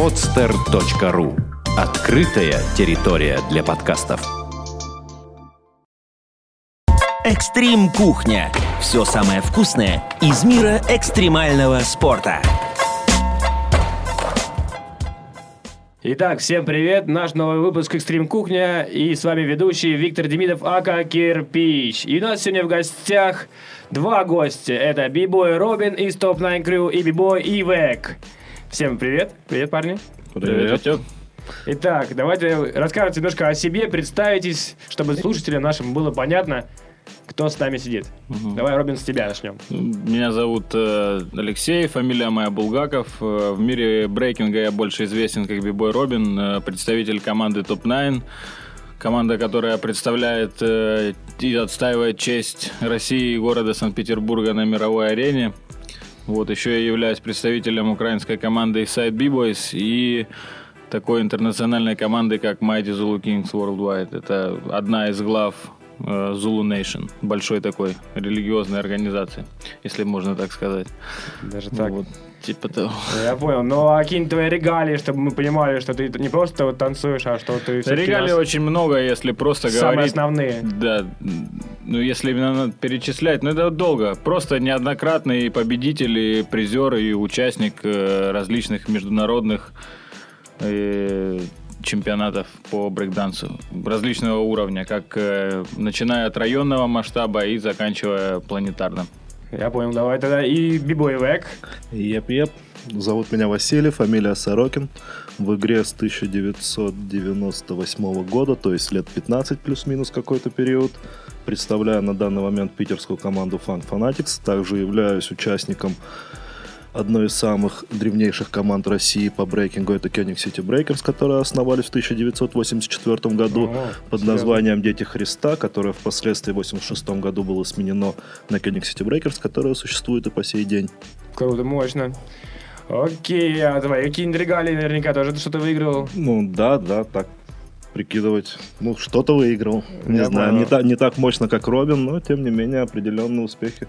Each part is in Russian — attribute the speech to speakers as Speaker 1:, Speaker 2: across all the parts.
Speaker 1: podster.ru Открытая территория для подкастов.
Speaker 2: Экстрим кухня. Все самое вкусное из мира экстремального спорта.
Speaker 3: Итак, всем привет! Наш новый выпуск «Экстрим Кухня» и с вами ведущий Виктор Демидов, Ака Кирпич. И у нас сегодня в гостях два гостя. Это Бибой Робин из Top 9 Crew и Бибой Ивек. Всем привет! Привет, парни!
Speaker 4: Привет.
Speaker 3: Итак, давайте расскажете немножко о себе, представитесь, чтобы слушателям нашим было понятно, кто с нами сидит. Давай, Робин, с тебя начнем.
Speaker 4: Меня зовут э, Алексей, фамилия моя Булгаков. Э, В мире брейкинга я больше известен как Бибой Робин, э, представитель команды Топ 9 Команда, которая представляет э, и отстаивает честь России и города Санкт-Петербурга на мировой арене. Вот, еще я являюсь представителем украинской команды Side B-Boys и такой интернациональной команды, как Mighty Zulu Kings Worldwide. Это одна из глав Zulu Nation, большой такой религиозной организации, если можно так сказать.
Speaker 3: Даже так.
Speaker 4: Вот, типа того.
Speaker 3: Я понял. Ну, а какие твои регалии, чтобы мы понимали, что ты не просто вот танцуешь, а что ты
Speaker 4: Регалий
Speaker 3: нас-
Speaker 4: очень много, если просто
Speaker 3: самые
Speaker 4: говорить.
Speaker 3: основные.
Speaker 4: Да, ну если именно надо перечислять, ну это долго. Просто неоднократный победитель, и призер и участник э, различных международных э, чемпионатов по брейкдансу различного уровня, как э, начиная от районного масштаба и заканчивая планетарным.
Speaker 3: Я понял, давай тогда. И Бибой Ивек.
Speaker 5: Еп-еп. Зовут меня Василий, фамилия Сорокин. В игре с 1998 года, то есть лет 15 плюс-минус какой-то период. Представляю на данный момент питерскую команду Funk Fanatics. Также являюсь участником одной из самых древнейших команд России по брейкингу. Это Koenig City Breakers, которые основались в 1984 году
Speaker 3: О,
Speaker 5: под
Speaker 3: серьезно.
Speaker 5: названием «Дети Христа», которое впоследствии в 1986 году было сменено на Koenig City Breakers, которое существует и по сей день.
Speaker 3: Круто, мощно. Окей, а твои какие-нибудь регалии наверняка тоже ты что-то выиграл.
Speaker 5: Ну да, да, так прикидывать. Ну, что-то выиграл. Не
Speaker 3: Я
Speaker 5: знаю,
Speaker 3: понял.
Speaker 5: не, та- не так мощно, как Робин, но тем не менее определенные успехи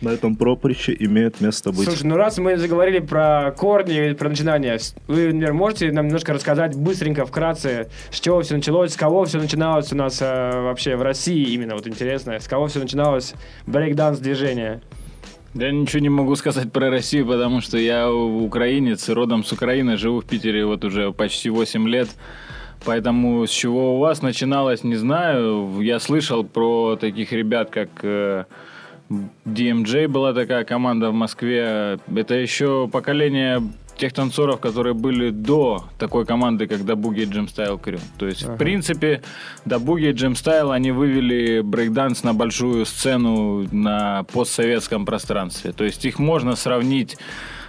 Speaker 5: на этом проприще имеют место быть.
Speaker 3: Слушай, ну раз мы заговорили про корни, про начинания, вы, например, можете нам немножко рассказать быстренько, вкратце, с чего все началось, с кого все начиналось у нас э, вообще в России именно, вот интересно, с кого все начиналось брейкданс движение?
Speaker 4: Я ничего не могу сказать про Россию, потому что я украинец, родом с Украины, живу в Питере вот уже почти 8 лет. Поэтому с чего у вас начиналось, не знаю. Я слышал про таких ребят, как э, DMJ была такая команда в Москве. Это еще поколение тех танцоров, которые были до такой команды, как Дабуги и Джим Стайл Крю. То есть, в принципе, Дабуги и Джим Стайл, они вывели брейкданс на большую сцену на постсоветском пространстве. То есть, их можно сравнить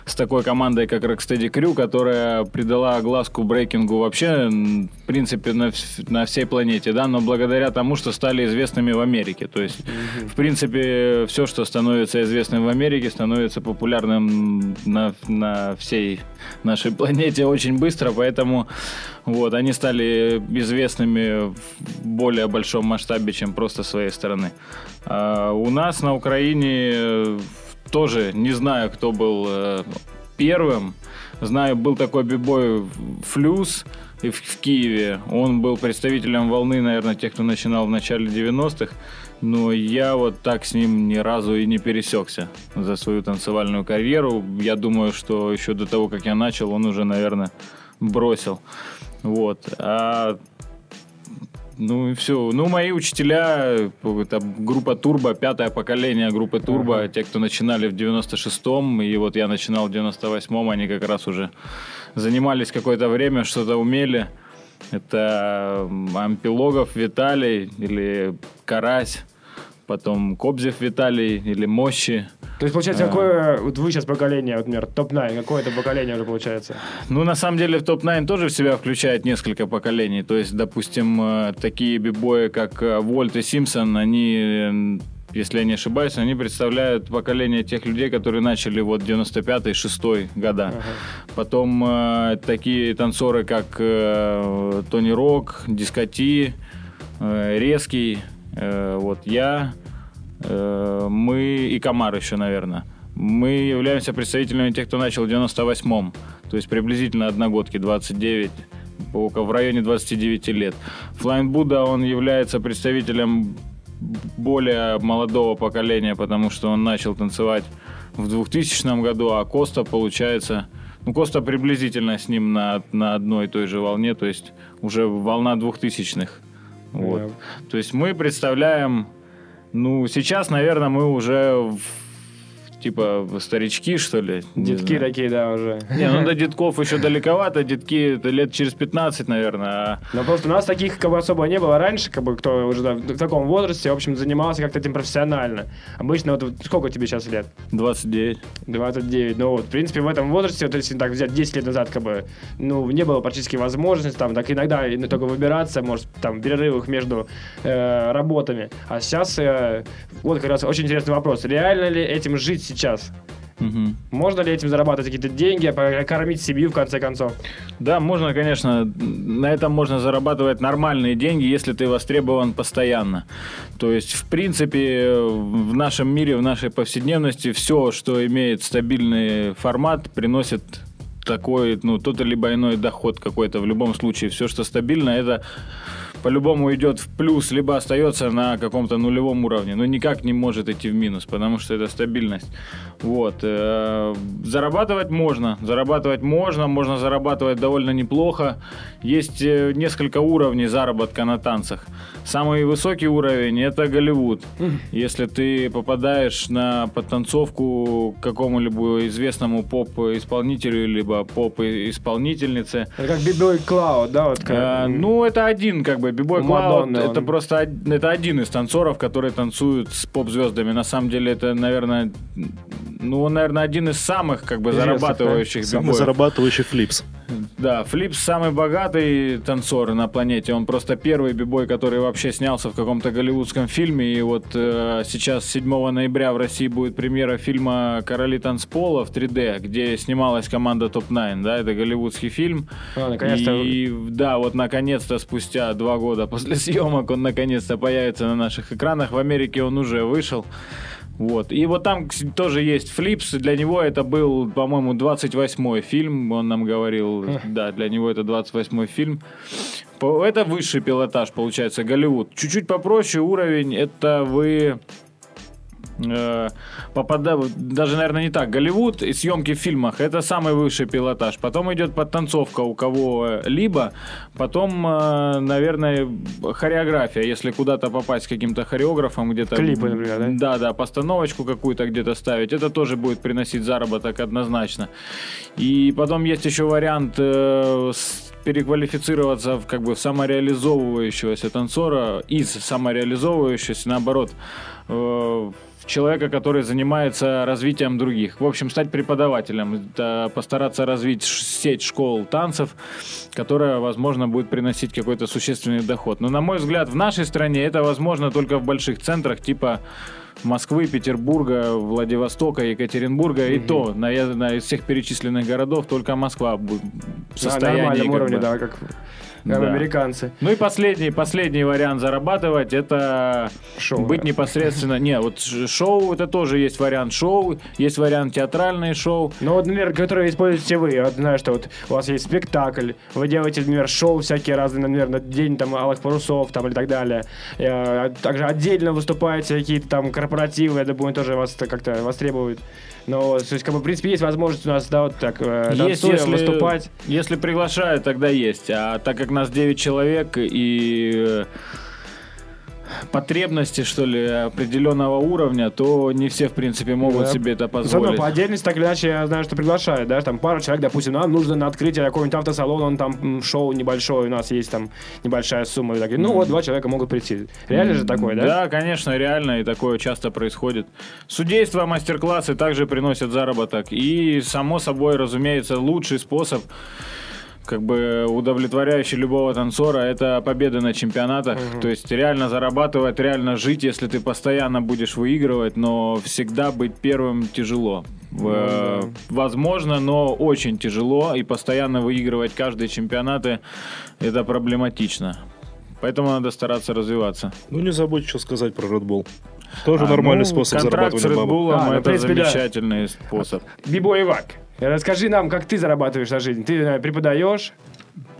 Speaker 4: с такой командой, как Rocksteady Crew, которая придала огласку брейкингу вообще, в принципе, на, на всей планете, да, но благодаря тому, что стали известными в Америке. То есть, в принципе, все, что становится известным в Америке, становится популярным на, на всей нашей планете очень быстро, поэтому вот, они стали известными в более большом масштабе, чем просто своей стороны. А у нас на Украине э, тоже не знаю, кто был э, первым. Знаю, был такой бибой Флюс в, в Киеве. Он был представителем волны, наверное, тех, кто начинал в начале 90-х. Но я вот так с ним ни разу и не пересекся за свою танцевальную карьеру. Я думаю, что еще до того, как я начал, он уже, наверное, бросил. Вот. А ну и все. Ну, мои учителя, это группа Турбо, пятое поколение группы Турбо, те, кто начинали в 96-м, и вот я начинал в 98-м, они как раз уже занимались какое-то время, что-то умели. Это Ампилогов Виталий или Карась, потом Кобзев Виталий или Мощи.
Speaker 3: То есть, получается,
Speaker 4: А.
Speaker 3: какое вот вы сейчас поколение, вот, например, топ-9, какое это поколение уже получается?
Speaker 4: Ну, на самом деле, топ-9 тоже в себя включает несколько поколений. То есть, допустим, э, такие бибои, как э, Вольт и Симпсон, они, э, если я не ошибаюсь, они представляют поколение тех людей, которые начали вот 95-й, 6 года. Потом э, такие танцоры, как э, Тони Рок, Дискоти, э, Резкий, э, вот я, мы и Комар еще, наверное. Мы являемся представителями тех, кто начал в 98-м. То есть приблизительно одногодки, 29 в районе 29 лет. Flying Buddha, он является представителем более молодого поколения, потому что он начал танцевать в 2000 году, а Коста, получается, ну, Коста приблизительно с ним на, на одной и той же волне, то есть уже волна двухтысячных. Вот. Yeah. То есть мы представляем, ну, сейчас, наверное, мы уже в типа старички, что ли?
Speaker 3: Детки такие, да, уже.
Speaker 4: Не, ну до детков еще далековато, детки это лет через 15, наверное. А...
Speaker 3: Но просто у нас таких как бы особо не было раньше, как бы кто уже да, в таком возрасте, в общем, занимался как-то этим профессионально. Обычно вот сколько тебе сейчас лет?
Speaker 4: 29.
Speaker 3: 29. Ну вот, в принципе, в этом возрасте, вот если так взять 10 лет назад, как бы, ну, не было практически возможности, там, так иногда ну, только выбираться, может, там, в перерывах между э, работами. А сейчас, э, вот как раз очень интересный вопрос. Реально ли этим жить сейчас. Угу. Можно ли этим зарабатывать какие-то деньги, кормить семью в конце концов?
Speaker 4: Да, можно, конечно. На этом можно зарабатывать нормальные деньги, если ты востребован постоянно. То есть, в принципе, в нашем мире, в нашей повседневности все, что имеет стабильный формат, приносит такой, ну, тот либо иной доход какой-то. В любом случае, все, что стабильно, это по-любому идет в плюс, либо остается на каком-то нулевом уровне, но никак не может идти в минус, потому что это стабильность. Вот. Э, зарабатывать можно, зарабатывать можно, можно зарабатывать довольно неплохо. Есть э, несколько уровней заработка на танцах. Самый высокий уровень это Голливуд. Если ты попадаешь на подтанцовку какому-либо известному поп-исполнителю, либо поп-исполнительнице.
Speaker 3: Это как Бибой Клауд, да? Вот как...
Speaker 4: а, ну, это один как бы Бибой Клауд это он... просто это один из танцоров, которые танцуют с поп-звездами. На самом деле это, наверное, ну, он, наверное, один из самых как бы Известных, зарабатывающих
Speaker 5: да? Самый зарабатывающий Флипс.
Speaker 4: Да, Флипс самый богатый танцор на планете. Он просто первый бибой, который вообще снялся в каком-то голливудском фильме. И вот э, сейчас 7 ноября в России будет премьера фильма «Короли танцпола» в 3D, где снималась команда Топ-9. Да, это голливудский фильм.
Speaker 3: А, наконец-то.
Speaker 4: И да, вот наконец-то спустя два года после съемок он наконец-то появится на наших экранах. В Америке он уже вышел. Вот. И вот там тоже есть Флипс. Для него это был, по-моему, 28-й фильм. Он нам говорил, да, для него это 28-й фильм. Это высший пилотаж, получается, Голливуд. Чуть-чуть попроще уровень. Это вы э, попадают, даже, наверное, не так, Голливуд и съемки в фильмах, это самый высший пилотаж. Потом идет подтанцовка у кого-либо, потом, э, наверное, хореография, если куда-то попасть с каким-то хореографом где-то.
Speaker 3: Клипы, например, да?
Speaker 4: Да, да, постановочку какую-то где-то ставить, это тоже будет приносить заработок однозначно. И потом есть еще вариант э, переквалифицироваться в как бы в самореализовывающегося танцора из самореализовывающегося, наоборот, э, человека, который занимается развитием других. В общем, стать преподавателем, постараться развить сеть школ танцев, которая, возможно, будет приносить какой-то существенный доход. Но, на мой взгляд, в нашей стране это возможно только в больших центрах, типа Москвы, Петербурга, Владивостока, Екатеринбурга. Угу. И то на, на, из всех перечисленных городов только Москва в состоянии... На
Speaker 3: нормальном уровне, бы, да, как как да. американцы.
Speaker 4: Ну и последний, последний вариант зарабатывать это шоу, быть да. непосредственно. Не, вот шоу это тоже есть вариант шоу, есть вариант театральное шоу.
Speaker 3: Ну вот, например, которые используете вы. Вот знаю, что вот у вас есть спектакль, вы делаете, например, шоу всякие разные, например, на день там алых парусов там и так далее. И, а, также отдельно выступаете какие-то там корпоративы, я думаю, тоже вас как-то востребуют. Но, то есть, как бы, в принципе, есть возможность у нас, да, вот так, э, есть, если, выступать.
Speaker 4: Если приглашают, тогда есть. А так как нас 9 человек и э, потребности, что ли, определенного уровня, то не все, в принципе, могут да. себе это позволить. Зато
Speaker 3: по отдельности, так или иначе, я знаю, что приглашают, да, там пару человек, допустим, нам нужно на открытие какого-нибудь автосалона, он там шоу небольшое, у нас есть там небольшая сумма, и так, ну вот, два человека могут прийти. Реально mm-hmm. же такое, да?
Speaker 4: Да, конечно, реально, и такое часто происходит. Судейство, мастер-классы также приносят заработок, и, само собой, разумеется, лучший способ как бы удовлетворяющий любого танцора это победа на чемпионатах. Угу. То есть реально зарабатывать, реально жить, если ты постоянно будешь выигрывать, но всегда быть первым тяжело. Ну, да. Возможно, но очень тяжело, и постоянно выигрывать каждые чемпионаты это проблематично. Поэтому надо стараться развиваться.
Speaker 5: Ну не забудь, что сказать про Red Bull. Тоже
Speaker 4: А,
Speaker 5: нормальный
Speaker 4: ну,
Speaker 5: способ
Speaker 4: контракт с
Speaker 5: зарабатывания бабок.
Speaker 4: Red Bull
Speaker 3: А, ну, в
Speaker 4: это
Speaker 3: принципе, да.
Speaker 4: замечательный способ.
Speaker 3: Бибой Ивак, расскажи нам, как ты зарабатываешь на жизнь. Ты э, преподаешь,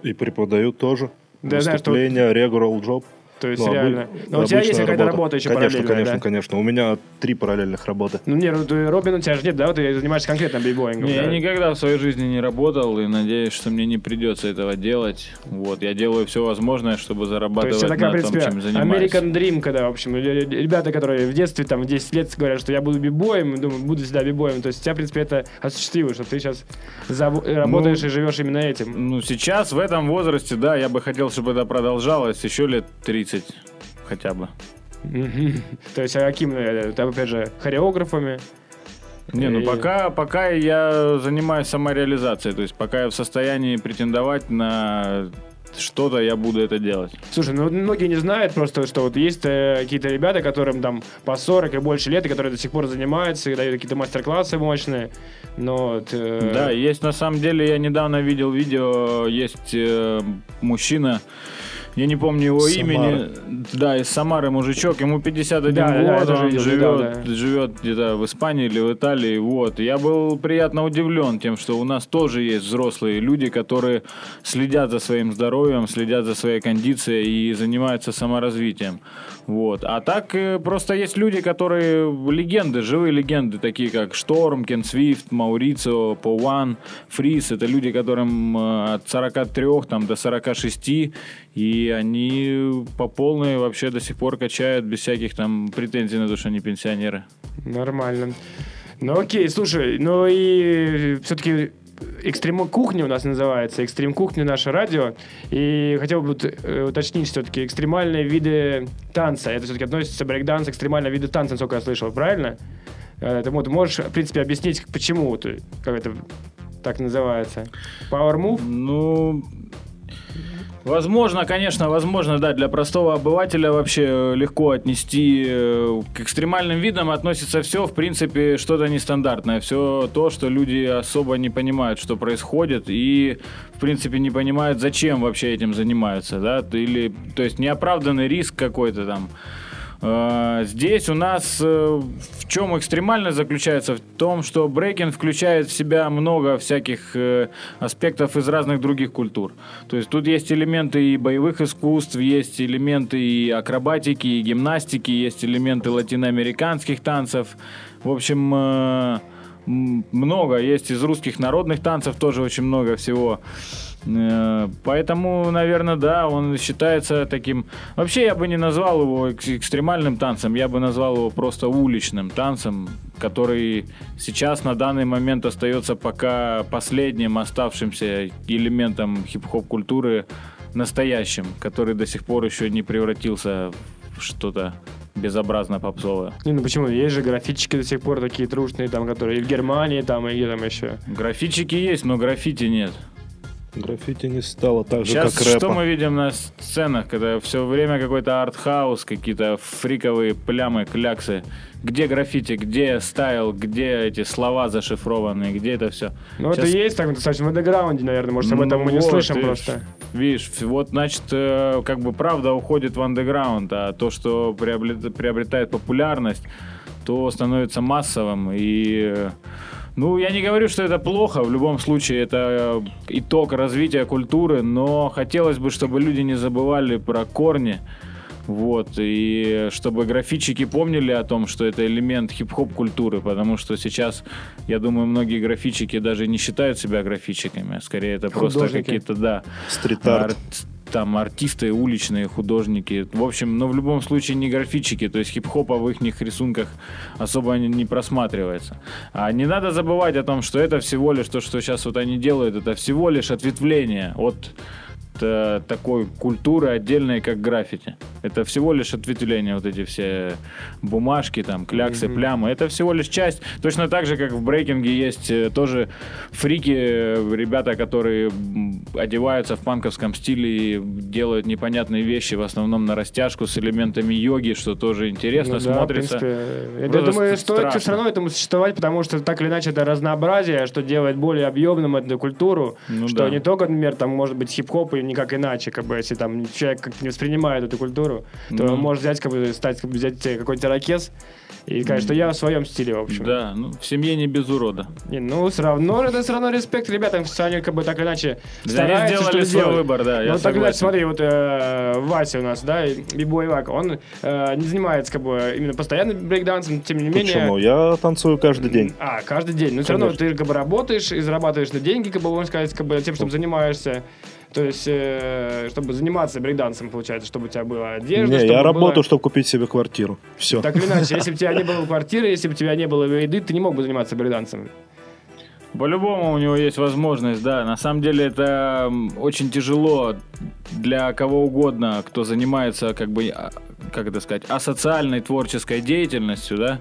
Speaker 5: И преподаю тоже.
Speaker 3: Да, знаешь, что-
Speaker 5: regular job.
Speaker 3: То есть
Speaker 5: Ну, обы-
Speaker 3: реально. Но у тебя есть какая-то работа еще
Speaker 5: Конечно,
Speaker 3: параллельная,
Speaker 5: конечно,
Speaker 3: да?
Speaker 5: конечно. У меня три параллельных работы.
Speaker 3: Ну, не, ну, ты, Робин, у тебя же нет, да? Вот ты занимаешься конкретно бибоингом.
Speaker 4: Не,
Speaker 3: да?
Speaker 4: я никогда в своей жизни не работал и надеюсь, что мне не придется этого делать. Вот, я делаю все возможное, чтобы
Speaker 3: То
Speaker 4: зарабатывать
Speaker 3: есть это
Speaker 4: на том, чем занимаюсь.
Speaker 3: American Dream, когда, в общем, ре- ре- ребята, которые в детстве, там, в 10 лет говорят, что я буду бибоем, думаю, буду всегда бибоем. То есть у тебя, в принципе, это осуществилось, что ты сейчас работаешь и живешь именно этим.
Speaker 4: Ну, сейчас, в этом возрасте, да, я бы хотел, чтобы это продолжалось еще лет 30 хотя бы.
Speaker 3: То есть, а каким, э, опять же, хореографами?
Speaker 4: Не, ну пока, пока я занимаюсь самореализацией, то есть пока я в состоянии претендовать на что-то, я буду это делать.
Speaker 3: Слушай, ну многие не знают просто, что вот есть э, какие-то ребята, которым там по 40 и больше лет, и которые до сих пор занимаются, и дают какие-то мастер-классы мощные. Но вот, э,
Speaker 4: Да, есть на самом деле, я недавно видел видео, есть э, мужчина, я не помню его
Speaker 5: Самары.
Speaker 4: имени, да, из Самары мужичок, ему 51
Speaker 3: Да, да, да,
Speaker 4: год,
Speaker 3: тоже
Speaker 4: он
Speaker 3: видел
Speaker 4: живет,
Speaker 3: недавно.
Speaker 4: живет где-то в Испании или в Италии, вот. Я был приятно удивлен тем, что у нас тоже есть взрослые люди, которые следят за своим здоровьем, следят за своей кондицией и занимаются саморазвитием. Вот. А так э, просто есть люди, которые легенды, живые легенды, такие как Шторм, Кен Свифт, Маурицио, Пован, Фрис. Это люди, которым э, от 43 там, до 46, и они по полной вообще до сих пор качают без всяких там претензий на то, что они пенсионеры.
Speaker 3: Нормально. Ну окей, слушай, ну и все-таки Экстрим кухня у нас называется, экстрим кухня наше радио. И хотел бы э, уточнить все-таки экстремальные виды танца. Это все-таки относится брейкданс, экстремальные виды танца, насколько я слышал, правильно? Э, Ты вот можешь, в принципе, объяснить, почему ты, как это так называется? Power move?
Speaker 4: Ну, возможно, конечно, возможно, да, для простого обывателя вообще э, легко отнести э, к экстремальным видам относится все, в принципе, что-то нестандартное, все то, что люди особо не понимают, что происходит, и, в принципе, не понимают, зачем вообще этим занимаются, да, или, то есть, неоправданный риск какой-то там. Э, Здесь у нас э, в чем экстремальность заключается? В том, что брейкинг включает в себя много всяких э, аспектов из разных других культур. То есть тут есть элементы и боевых искусств, есть элементы и акробатики, и гимнастики, есть элементы латиноамериканских танцев. В общем, много. Есть из русских народных танцев тоже очень много всего. Э, Поэтому, наверное, да, он считается таким... Вообще я бы не назвал его экс- экстремальным танцем, я бы назвал его просто уличным танцем, который сейчас на данный момент остается пока последним оставшимся элементом хип-хоп культуры настоящим, который до сих пор еще не превратился в что-то безобразно попсовое.
Speaker 3: Не, ну почему? Есть же графички до сих пор такие трушные, там, которые и в Германии, там, и где там еще.
Speaker 4: Графичики есть, но граффити нет.
Speaker 5: Граффити не стало так же,
Speaker 4: Сейчас
Speaker 5: как рэпа.
Speaker 4: что мы видим на сценах, когда все время какой-то артхаус, какие-то фриковые плямы, кляксы. Где граффити, где style, где эти слова зашифрованные, где это все?
Speaker 3: Ну, это есть так достаточно в андеграунде, наверное, может, об этом мы не слышим просто.
Speaker 4: Видишь, вот, значит, э, как бы правда уходит в андеграунд, а то, что приобрет- приобретает популярность, то становится массовым и... Ну, я не говорю, что это плохо, в любом случае это э, итог развития культуры, но хотелось бы, чтобы люди не забывали про корни, вот, и чтобы графичики помнили о том, что это элемент хип-хоп культуры, потому что сейчас, я думаю, многие графичики даже не считают себя графичиками, а скорее это просто
Speaker 3: Художники.
Speaker 4: какие-то, да,
Speaker 5: Стрит-арт.
Speaker 4: ар- там артисты, уличные художники. В общем, но в любом случае не графичики, то есть хип-хопа в их рисунках особо не, не просматривается. А не надо забывать о том, что это всего лишь то, что сейчас вот они делают, это всего лишь ответвление от э, такой культуры отдельной, как граффити. Это всего лишь ответвление, вот эти все бумажки, там, кляксы, плямы. Это всего лишь часть. Точно так же, как в брейкинге есть э, тоже фрики, э, ребята, которые одеваются в панковском стиле и делают непонятные вещи, в основном на растяжку с элементами йоги, что тоже интересно
Speaker 3: Ну да,
Speaker 4: смотрится.
Speaker 3: принципе, Я думаю, стоит
Speaker 4: страшно.
Speaker 3: все равно этому существовать, потому что так или иначе это разнообразие, что делает более объемным эту культуру,
Speaker 4: Ну
Speaker 3: что
Speaker 4: да.
Speaker 3: не только, например, там может быть хип-хоп и никак иначе, как бы, если там человек как не воспринимает эту культуру, то
Speaker 4: Ну.
Speaker 3: он может взять, как бы, стать, как бы, взять какой-то ракет и сказать, что я в своем стиле, в общем.
Speaker 4: Да, ну, в семье не без урода.
Speaker 3: Не, ну, все равно, это все равно респект ребятам, что они, как бы, так или иначе
Speaker 4: Да,
Speaker 3: стараются,
Speaker 4: они сделали
Speaker 3: что-то
Speaker 4: свой
Speaker 3: делать.
Speaker 4: выбор, да, я
Speaker 3: Ну, так или иначе,
Speaker 4: согласен.
Speaker 3: смотри, вот э, Вася у нас, да, и бибой Вака, он э, не занимается, как бы, именно постоянно брейкдансом, тем не менее...
Speaker 5: Почему? Я танцую каждый день.
Speaker 3: А, каждый день. Но все равно ты как бы работаешь и зарабатываешь на деньги, как бы можно сказать, как бы тем, чем занимаешься. То есть, э, чтобы заниматься брейкдансом, получается, чтобы у тебя была одежда.
Speaker 5: Не,
Speaker 3: чтобы
Speaker 5: я
Speaker 3: было-
Speaker 5: работаю, чтобы купить себе квартиру. Все.
Speaker 3: Так или иначе, если бы у тебя не было квартиры, если бы у тебя не было еды, ты не мог бы заниматься брейкдансом.
Speaker 4: По-любому у него есть возможность, да. На самом деле это очень тяжело для кого угодно, кто занимается, как бы, а, как это сказать, асоциальной творческой деятельностью, да,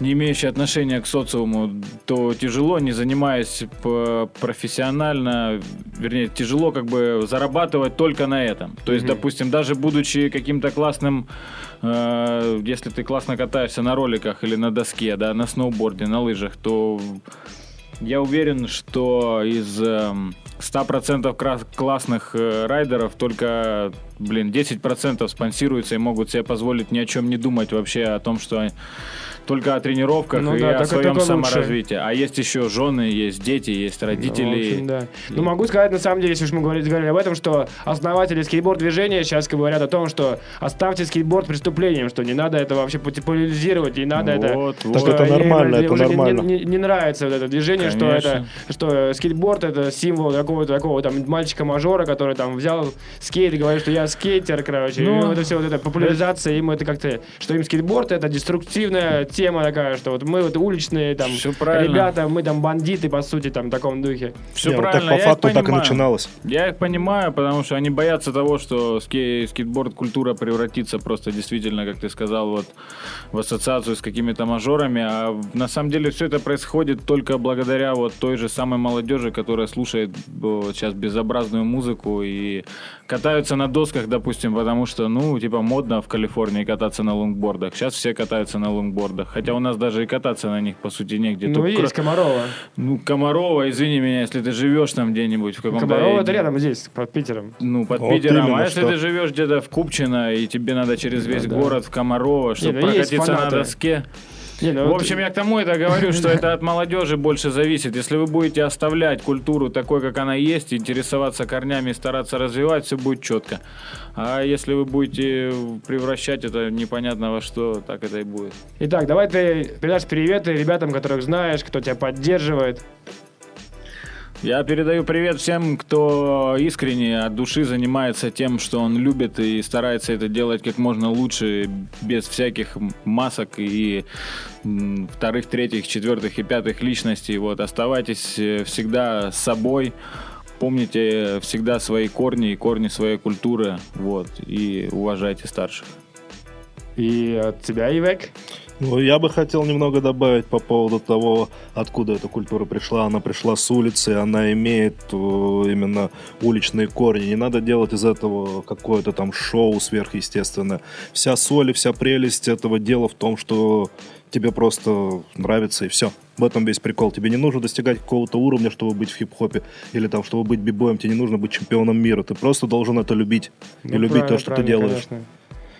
Speaker 4: не имеющей отношения к социуму, то тяжело, не занимаясь п- профессионально, вернее, тяжело как бы зарабатывать только на этом. То есть,
Speaker 3: Мгм.
Speaker 4: допустим, даже будучи каким-то классным, э, если ты классно катаешься на роликах или на доске, да, на сноуборде, на лыжах, то я уверен, что из эм, 100% кра- классных э, райдеров только, блин, 10% спонсируются и могут себе позволить ни о чем не думать вообще о том, что только о тренировках
Speaker 3: Ну
Speaker 4: и
Speaker 3: да,
Speaker 4: о
Speaker 3: так это
Speaker 4: своем
Speaker 3: лучше.
Speaker 4: саморазвитии. А есть еще жены, есть дети, есть родители.
Speaker 3: Ну, в общем, да. Ну, могу сказать, на самом деле, если уж мы говорили, говорили об этом, что основатели скейтборд-движения сейчас говорят о том, что оставьте скейтборд преступлением, что не надо это вообще популяризировать, не надо это...
Speaker 4: Вот,
Speaker 3: что
Speaker 4: вот.
Speaker 5: Так это
Speaker 3: им
Speaker 5: нормально, это
Speaker 3: уже не-
Speaker 5: нормально.
Speaker 3: Не, не- не нравится вот это движение, что
Speaker 4: Конечно.
Speaker 3: это, что скейтборд это символ какого-то такого там мальчика-мажора, который там взял скейт и говорит, что я скейтер, короче.
Speaker 4: Ну,
Speaker 3: и это все вот это популяризация, им это как-то, что им скейтборд это деструктивная тема такая, что вот мы вот уличные там
Speaker 4: правильно.
Speaker 3: ребята, мы там бандиты, по сути, там в таком духе.
Speaker 4: Все
Speaker 5: Не, вот
Speaker 4: правильно.
Speaker 5: так по факту так и начиналось.
Speaker 4: Я их понимаю, потому что они боятся того, что ски- скейтборд-культура превратится просто действительно, как ты сказал, вот в ассоциацию с какими-то мажорами. А на самом деле все это происходит только благодаря вот той же самой молодежи, которая слушает вот, сейчас безобразную музыку и катаются на досках, допустим, потому что, ну, типа модно в Калифорнии кататься на лонгбордах. Сейчас все катаются на лонгбордах. Хотя у нас даже и кататься на них, по сути, негде.
Speaker 3: Ну,
Speaker 4: Тут
Speaker 3: есть
Speaker 4: кро-
Speaker 3: Комарова.
Speaker 4: Ну, Комарова, извини меня, если ты живешь там где-нибудь в каком-то...
Speaker 3: Комарова это рядом здесь, под Питером.
Speaker 4: Ну, под
Speaker 5: Вот
Speaker 4: Питером.
Speaker 5: именно
Speaker 4: А если
Speaker 5: что.
Speaker 4: ты живешь где-то в Купчино, и тебе надо через весь
Speaker 3: да.
Speaker 4: город в Комарова, чтобы
Speaker 3: ну,
Speaker 4: прокатиться на доске.
Speaker 3: Не, ну
Speaker 4: В
Speaker 3: вот-
Speaker 4: общем, я к тому это говорю, что это от молодежи больше зависит. Если вы будете оставлять культуру такой, как она есть, интересоваться корнями и стараться развивать, все будет четко. А если вы будете превращать это непонятно во что, так это и будет.
Speaker 3: Итак, давай ты передашь приветы ребятам, которых знаешь, кто тебя поддерживает.
Speaker 4: Я передаю привет всем, кто искренне от души занимается тем, что он любит и старается это делать как можно лучше, без всяких масок и вторых, третьих, четвертых и пятых личностей. Вот, оставайтесь э, всегда собой, помните всегда свои корни и корни своей культуры, вот, и уважайте старших.
Speaker 3: И от тебя, Ивек.
Speaker 5: Ну, я бы хотел немного добавить по поводу того, откуда эта культура пришла. Она пришла с улицы, она имеет э, именно уличные корни. Не надо делать из этого какое-то там шоу сверхъестественное. Вся соль и вся прелесть этого дела в том, что тебе просто нравится и все. В этом весь прикол. Тебе не нужно достигать какого-то уровня, чтобы быть в хип-хопе, или там, чтобы быть бибоем, тебе не нужно быть чемпионом мира. Ты просто должен это любить и
Speaker 3: Ну,
Speaker 5: любить
Speaker 3: правильно,
Speaker 5: то, что ты делаешь.
Speaker 3: конечно.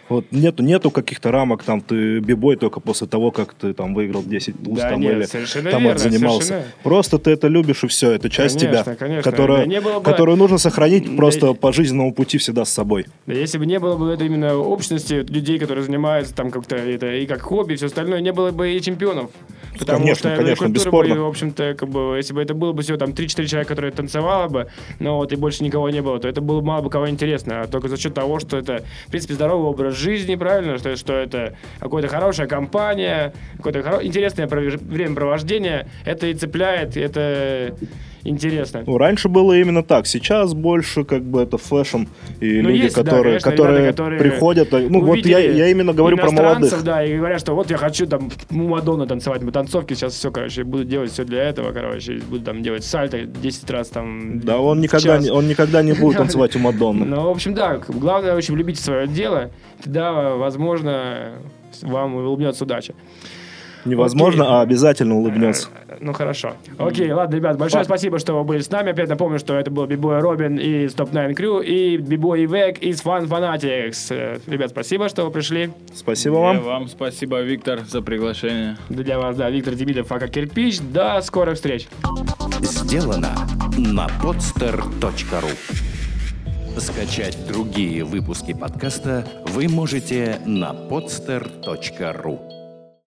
Speaker 5: Вот нету, нету каких-то рамок, там ты бибой только после того, как ты там выиграл 10 туз
Speaker 3: Да
Speaker 5: там,
Speaker 3: нет,
Speaker 5: или там
Speaker 3: верно,
Speaker 5: занимался.
Speaker 3: совершенно.
Speaker 5: Просто ты это любишь и все, это часть
Speaker 3: Конечно,
Speaker 5: тебя,
Speaker 3: конечно.
Speaker 5: Которая,
Speaker 3: Да бы-
Speaker 5: которую нужно сохранить
Speaker 3: Да
Speaker 5: просто по жизненному пути всегда с собой.
Speaker 3: Да если бы не было бы это именно общности людей, которые занимаются там как-то это и как хобби, и все остальное, не было бы и чемпионов. Потому
Speaker 5: Конечно,
Speaker 3: что
Speaker 5: конечно, бесспорно.
Speaker 3: бы, в общем-то, как бы, если бы это было бы всего там 3-4 человека, которые танцевало бы, но вот и больше никого не было, то это было мало бы кого интересно. А только за счет того, что это, в принципе, здоровый образ жизни, правильно, что, что это какая-то хорошая компания, какое-то хоро- интересное времяпровождение, это и цепляет, это интересно.
Speaker 5: Ну, раньше было именно так, сейчас больше как бы это fashion и
Speaker 3: Ну,
Speaker 5: люди,
Speaker 3: есть, да,
Speaker 5: которые,
Speaker 3: конечно,
Speaker 5: которые,
Speaker 3: ребята, которые
Speaker 5: приходят, а, ну вот я, я именно говорю про молодых.
Speaker 3: да, и говорят, что вот я хочу там у Мадонны танцевать на танцовке, сейчас все, короче, буду делать все для этого, короче, буду там делать сальто 10 раз там.
Speaker 5: Да, он никогда, не, он никогда не будет танцевать у Мадонны.
Speaker 3: Ну, в общем, да, главное, в общем, любите свое дело, тогда, возможно, вам улыбнется удача.
Speaker 5: Невозможно,
Speaker 3: Окей.
Speaker 5: а обязательно улыбнется.
Speaker 3: Ну хорошо. Окей, ладно, ребят, большое спасибо, что вы были с нами. Опять напомню, что это был Бибой Робин из Top 9 Crew и Бибой Ивек из Fun Fanatics. Э, Ребят, спасибо, что вы пришли.
Speaker 5: Спасибо
Speaker 4: И
Speaker 5: вам.
Speaker 4: вам спасибо, Виктор, за приглашение.
Speaker 3: Для вас, да, Виктор Демидов, Ака Кирпич. До скорых встреч.
Speaker 1: Сделано на podster.ru Скачать другие выпуски подкаста вы можете на podster.ru